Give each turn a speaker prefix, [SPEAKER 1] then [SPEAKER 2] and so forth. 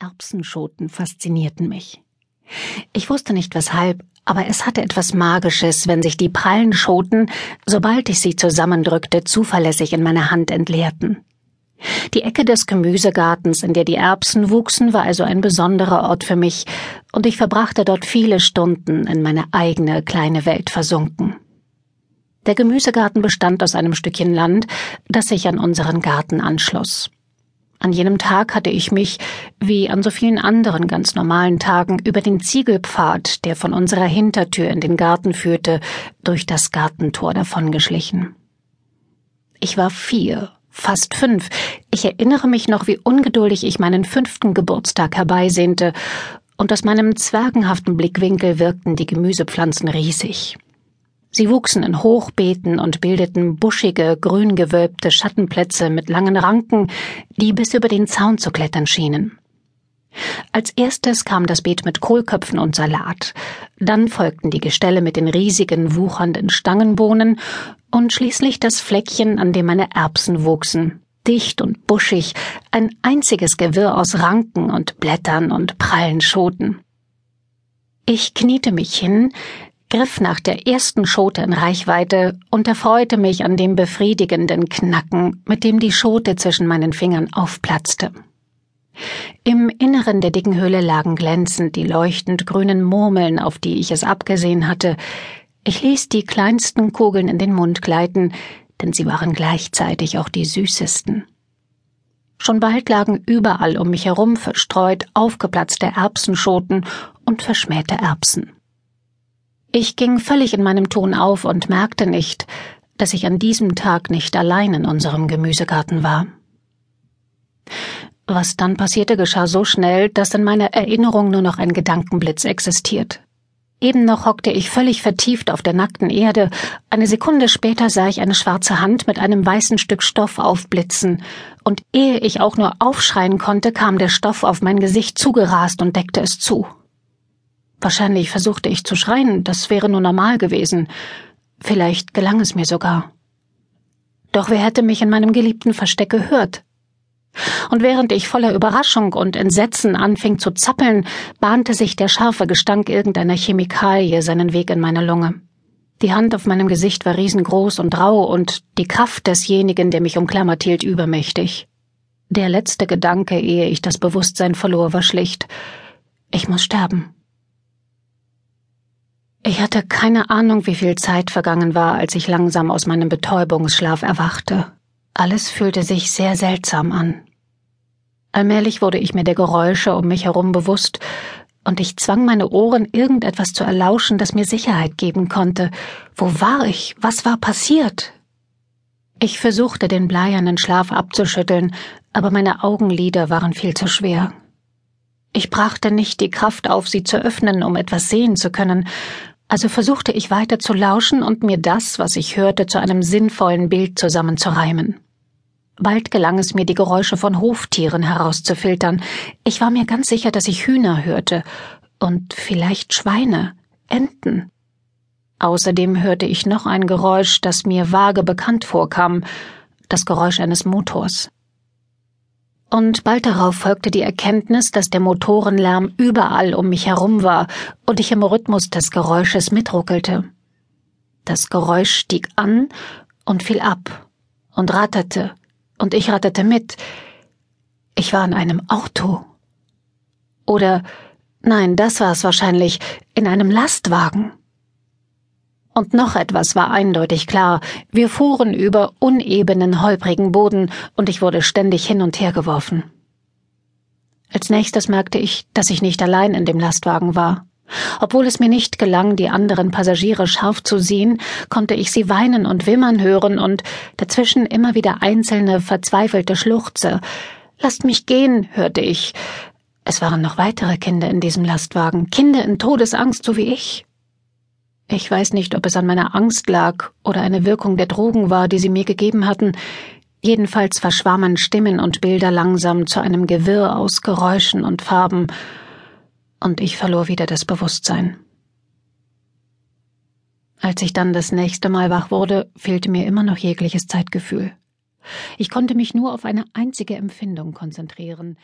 [SPEAKER 1] Erbsenschoten faszinierten mich. Ich wusste nicht weshalb, aber es hatte etwas Magisches, wenn sich die prallen Schoten, sobald ich sie zusammendrückte, zuverlässig in meiner Hand entleerten. Die Ecke des Gemüsegartens, in der die Erbsen wuchsen, war also ein besonderer Ort für mich, und ich verbrachte dort viele Stunden in meine eigene kleine Welt versunken. Der Gemüsegarten bestand aus einem Stückchen Land, das sich an unseren Garten anschloss. An jenem Tag hatte ich mich, wie an so vielen anderen ganz normalen Tagen, über den Ziegelpfad, der von unserer Hintertür in den Garten führte, durch das Gartentor davongeschlichen. Ich war vier, fast fünf. Ich erinnere mich noch, wie ungeduldig ich meinen fünften Geburtstag herbeisehnte, und aus meinem zwergenhaften Blickwinkel wirkten die Gemüsepflanzen riesig. Sie wuchsen in Hochbeeten und bildeten buschige, grüngewölbte Schattenplätze mit langen Ranken, die bis über den Zaun zu klettern schienen. Als erstes kam das Beet mit Kohlköpfen und Salat, dann folgten die Gestelle mit den riesigen, wuchernden Stangenbohnen und schließlich das Fleckchen, an dem meine Erbsen wuchsen, dicht und buschig, ein einziges Gewirr aus Ranken und Blättern und prallen Schoten. Ich kniete mich hin, griff nach der ersten Schote in Reichweite und erfreute mich an dem befriedigenden Knacken, mit dem die Schote zwischen meinen Fingern aufplatzte. Im Inneren der dicken Höhle lagen glänzend die leuchtend grünen Murmeln, auf die ich es abgesehen hatte. Ich ließ die kleinsten Kugeln in den Mund gleiten, denn sie waren gleichzeitig auch die süßesten. Schon bald lagen überall um mich herum verstreut aufgeplatzte Erbsenschoten und verschmähte Erbsen. Ich ging völlig in meinem Ton auf und merkte nicht, dass ich an diesem Tag nicht allein in unserem Gemüsegarten war. Was dann passierte, geschah so schnell, dass in meiner Erinnerung nur noch ein Gedankenblitz existiert. Eben noch hockte ich völlig vertieft auf der nackten Erde, eine Sekunde später sah ich eine schwarze Hand mit einem weißen Stück Stoff aufblitzen, und ehe ich auch nur aufschreien konnte, kam der Stoff auf mein Gesicht zugerast und deckte es zu. Wahrscheinlich versuchte ich zu schreien, das wäre nur normal gewesen. Vielleicht gelang es mir sogar. Doch wer hätte mich in meinem geliebten Versteck gehört? Und während ich voller Überraschung und Entsetzen anfing zu zappeln, bahnte sich der scharfe Gestank irgendeiner Chemikalie seinen Weg in meine Lunge. Die Hand auf meinem Gesicht war riesengroß und rau und die Kraft desjenigen, der mich umklammert hielt, übermächtig. Der letzte Gedanke, ehe ich das Bewusstsein verlor, war schlicht. Ich muss sterben. Ich hatte keine Ahnung, wie viel Zeit vergangen war, als ich langsam aus meinem Betäubungsschlaf erwachte. Alles fühlte sich sehr seltsam an. Allmählich wurde ich mir der Geräusche um mich herum bewusst, und ich zwang meine Ohren, irgendetwas zu erlauschen, das mir Sicherheit geben konnte. Wo war ich? Was war passiert? Ich versuchte, den bleiernen Schlaf abzuschütteln, aber meine Augenlider waren viel zu schwer. Ich brachte nicht die Kraft auf, sie zu öffnen, um etwas sehen zu können, also versuchte ich weiter zu lauschen und mir das, was ich hörte, zu einem sinnvollen Bild zusammenzureimen. Bald gelang es mir, die Geräusche von Hoftieren herauszufiltern. Ich war mir ganz sicher, dass ich Hühner hörte und vielleicht Schweine, Enten. Außerdem hörte ich noch ein Geräusch, das mir vage bekannt vorkam, das Geräusch eines Motors und bald darauf folgte die Erkenntnis, dass der Motorenlärm überall um mich herum war und ich im Rhythmus des Geräusches mitruckelte. Das Geräusch stieg an und fiel ab und ratterte, und ich ratterte mit. Ich war in einem Auto. Oder nein, das war es wahrscheinlich, in einem Lastwagen. Und noch etwas war eindeutig klar. Wir fuhren über unebenen, holprigen Boden, und ich wurde ständig hin und her geworfen. Als nächstes merkte ich, dass ich nicht allein in dem Lastwagen war. Obwohl es mir nicht gelang, die anderen Passagiere scharf zu sehen, konnte ich sie weinen und wimmern hören und dazwischen immer wieder einzelne verzweifelte Schluchze. Lasst mich gehen, hörte ich. Es waren noch weitere Kinder in diesem Lastwagen, Kinder in Todesangst, so wie ich. Ich weiß nicht, ob es an meiner Angst lag oder eine Wirkung der Drogen war, die sie mir gegeben hatten. Jedenfalls verschwammen Stimmen und Bilder langsam zu einem Gewirr aus Geräuschen und Farben, und ich verlor wieder das Bewusstsein. Als ich dann das nächste Mal wach wurde, fehlte mir immer noch jegliches Zeitgefühl. Ich konnte mich nur auf eine einzige Empfindung konzentrieren,